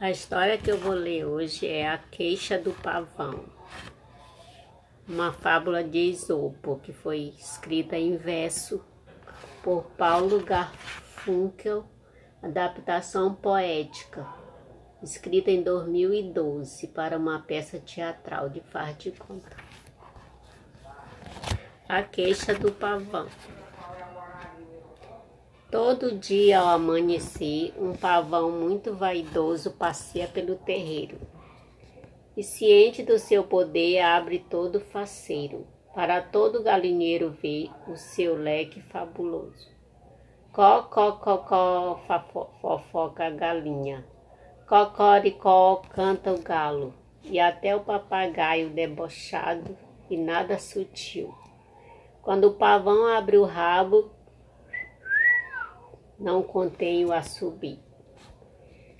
A história que eu vou ler hoje é A Queixa do Pavão, uma fábula de Esopo que foi escrita em verso por Paulo Garfunkel, adaptação poética, escrita em 2012 para uma peça teatral de faz de conta. A Queixa do Pavão. Todo dia ao amanhecer, um pavão muito vaidoso passeia pelo terreiro. E ciente do seu poder, abre todo faceiro, para todo galinheiro ver o seu leque fabuloso. Có, có, có, có, fofoca a galinha. Cocoricó canta o galo, e até o papagaio debochado e nada sutil. Quando o pavão abre o rabo, não contenho a subir.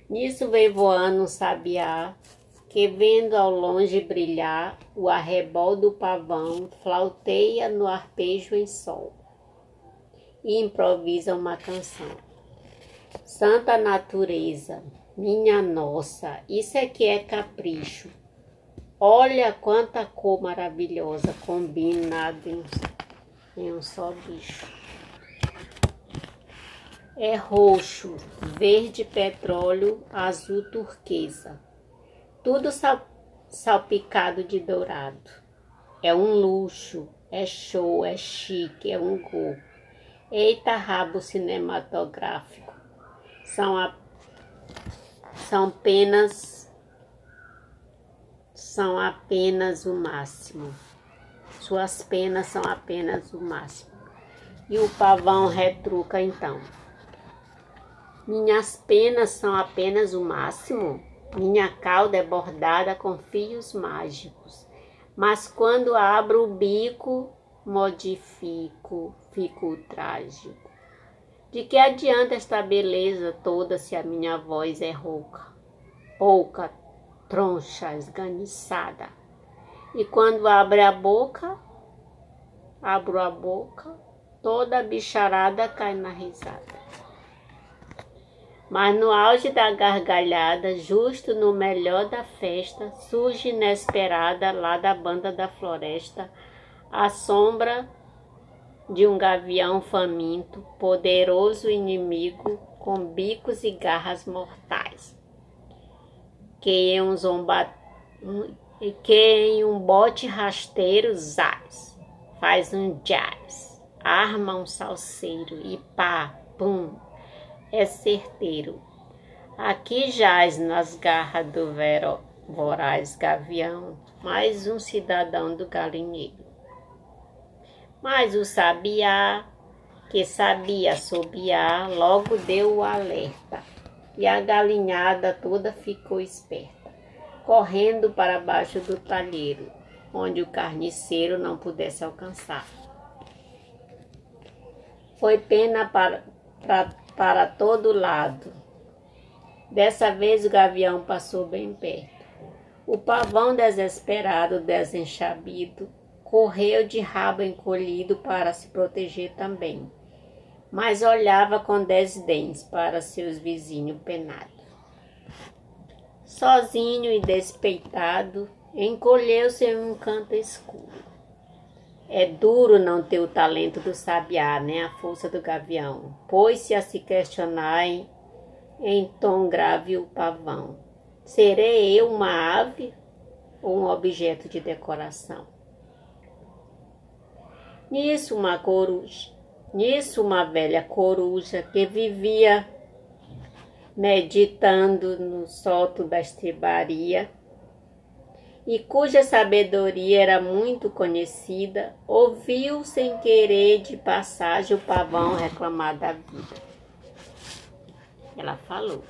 Nisso veio voando um sabiá, que vendo ao longe brilhar o arrebol do pavão, flauteia no arpejo em sol e improvisa uma canção. Santa natureza, minha nossa, isso é que é capricho. Olha quanta cor maravilhosa combinada em um só bicho é roxo, verde petróleo, azul turquesa. Tudo sal, salpicado de dourado. É um luxo, é show, é chique, é um gol. Eita rabo cinematográfico. São, a, são apenas são apenas o máximo. Suas penas são apenas o máximo. E o pavão retruca então. Minhas penas são apenas o máximo. Minha cauda é bordada com fios mágicos. Mas quando abro o bico, modifico, fico trágico. De que adianta esta beleza toda se a minha voz é rouca, pouca, troncha, esganiçada? E quando abre a boca, abro a boca, toda a bicharada cai na risada. Mas no auge da gargalhada, justo no melhor da festa, surge inesperada lá da banda da floresta a sombra de um gavião faminto, poderoso inimigo com bicos e garras mortais, que em um zomba que em um bote rasteiro zaz, faz um jazz, arma um salseiro e pá, pum, é certeiro. Aqui jaz nas garras do vero, voraz gavião, mais um cidadão do galinheiro. Mas o sabiá, que sabia assobiar, logo deu o alerta, e a galinhada toda ficou esperta, correndo para baixo do talheiro, onde o carniceiro não pudesse alcançar. Foi pena para, para para todo lado. Dessa vez o gavião passou bem perto. O pavão desesperado, desenchabido, correu de rabo encolhido para se proteger também, mas olhava com desdéns para seus vizinhos penados. Sozinho e despeitado, encolheu-se em um canto escuro. É duro não ter o talento do sabiá, nem a força do gavião. Pôs-se a se questionar em tom grave o pavão. Serei eu uma ave ou um objeto de decoração? Nisso uma coruja, nisso uma velha coruja que vivia meditando no solto da estribaria, e cuja sabedoria era muito conhecida, ouviu sem querer de passagem o pavão reclamar da vida. Ela falou.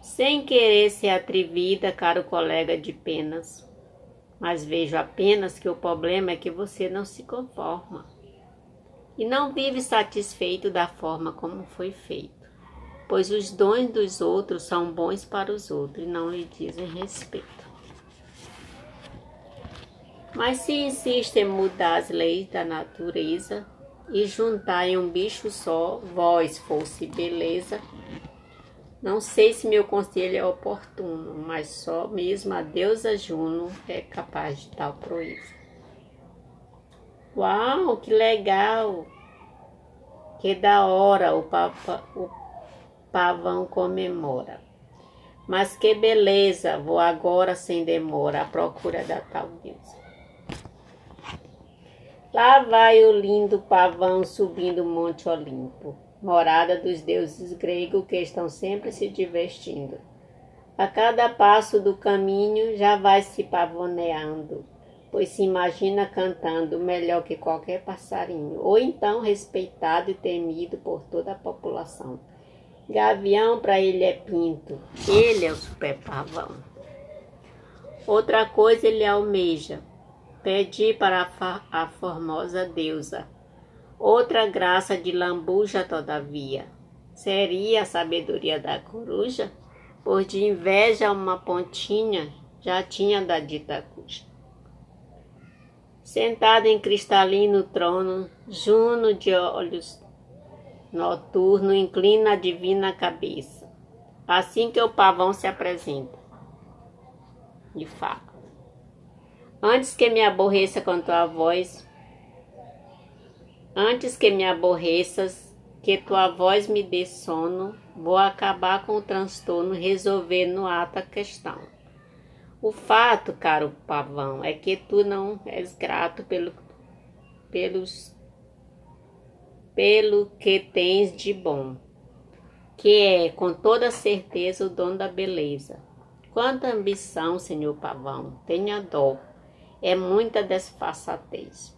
Sem querer ser atrevida, caro colega de penas, mas vejo apenas que o problema é que você não se conforma e não vive satisfeito da forma como foi feito pois os dons dos outros são bons para os outros e não lhe dizem respeito. Mas se insiste em mudar as leis da natureza e juntar em um bicho só, voz fosse beleza, Não sei se meu conselho é oportuno, mas só mesmo a deusa Juno é capaz de tal proeza. Uau, que legal! Que da hora o, papa, o pavão comemora. Mas que beleza, vou agora sem demora à procura da tal deusa. Lá vai o lindo pavão subindo o Monte Olimpo morada dos deuses gregos que estão sempre se divertindo. A cada passo do caminho já vai se pavoneando, pois se imagina cantando melhor que qualquer passarinho, ou então respeitado e temido por toda a população. Gavião para ele é pinto, ele é o super pavão. Outra coisa ele almeja, pedir para a, a formosa deusa, Outra graça de lambuja, todavia, seria a sabedoria da coruja, por de inveja uma pontinha já tinha da dita cuja. Sentado em cristalino trono, Juno de olhos noturno inclina a divina cabeça, assim que o pavão se apresenta. De fato, antes que me aborreça com tua voz, Antes que me aborreças, que tua voz me dê sono, vou acabar com o transtorno, resolver no ato a questão. O fato, caro pavão, é que tu não és grato pelo, pelos, pelo que tens de bom, que é, com toda certeza, o dom da beleza. Quanta ambição, senhor pavão, tenha dó, é muita desfaçatez.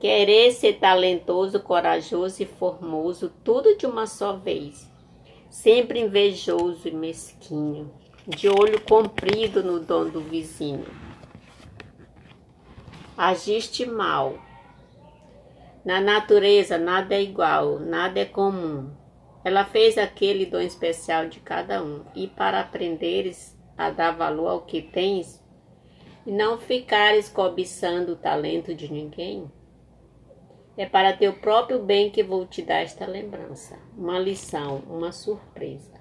Querer ser talentoso, corajoso e formoso, tudo de uma só vez. Sempre invejoso e mesquinho, de olho comprido no dom do vizinho. Agiste mal. Na natureza nada é igual, nada é comum. Ela fez aquele dom especial de cada um, e para aprenderes a dar valor ao que tens, e não ficares cobiçando o talento de ninguém, é para teu próprio bem que vou te dar esta lembrança, uma lição, uma surpresa.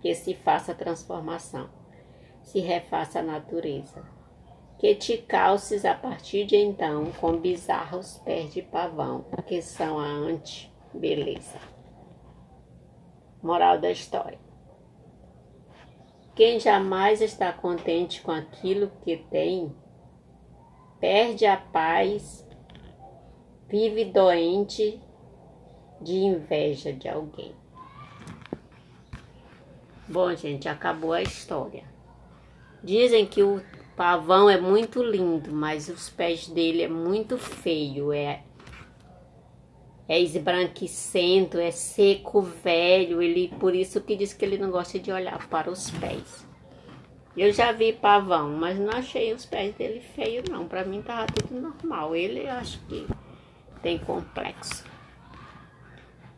Que se faça transformação, se refaça a natureza. Que te calces a partir de então com bizarros pés de pavão, que são a anti-beleza. Moral da história. Quem jamais está contente com aquilo que tem, perde a paz vive doente de inveja de alguém. Bom, gente, acabou a história. Dizem que o pavão é muito lindo, mas os pés dele é muito feio, é é esbranquicento, é seco, velho, ele por isso que diz que ele não gosta de olhar para os pés. Eu já vi pavão, mas não achei os pés dele feio não. Para mim tava tudo normal. Ele acho que tem complexo.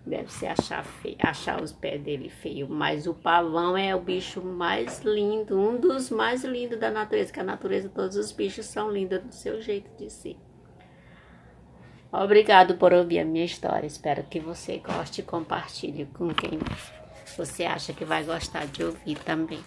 Deve ser achar, feio, achar os pés dele feio. Mas o pavão é o bicho mais lindo, um dos mais lindos da natureza. Que a natureza, todos os bichos são lindos do seu jeito de ser. Obrigado por ouvir a minha história. Espero que você goste e compartilhe com quem você acha que vai gostar de ouvir também.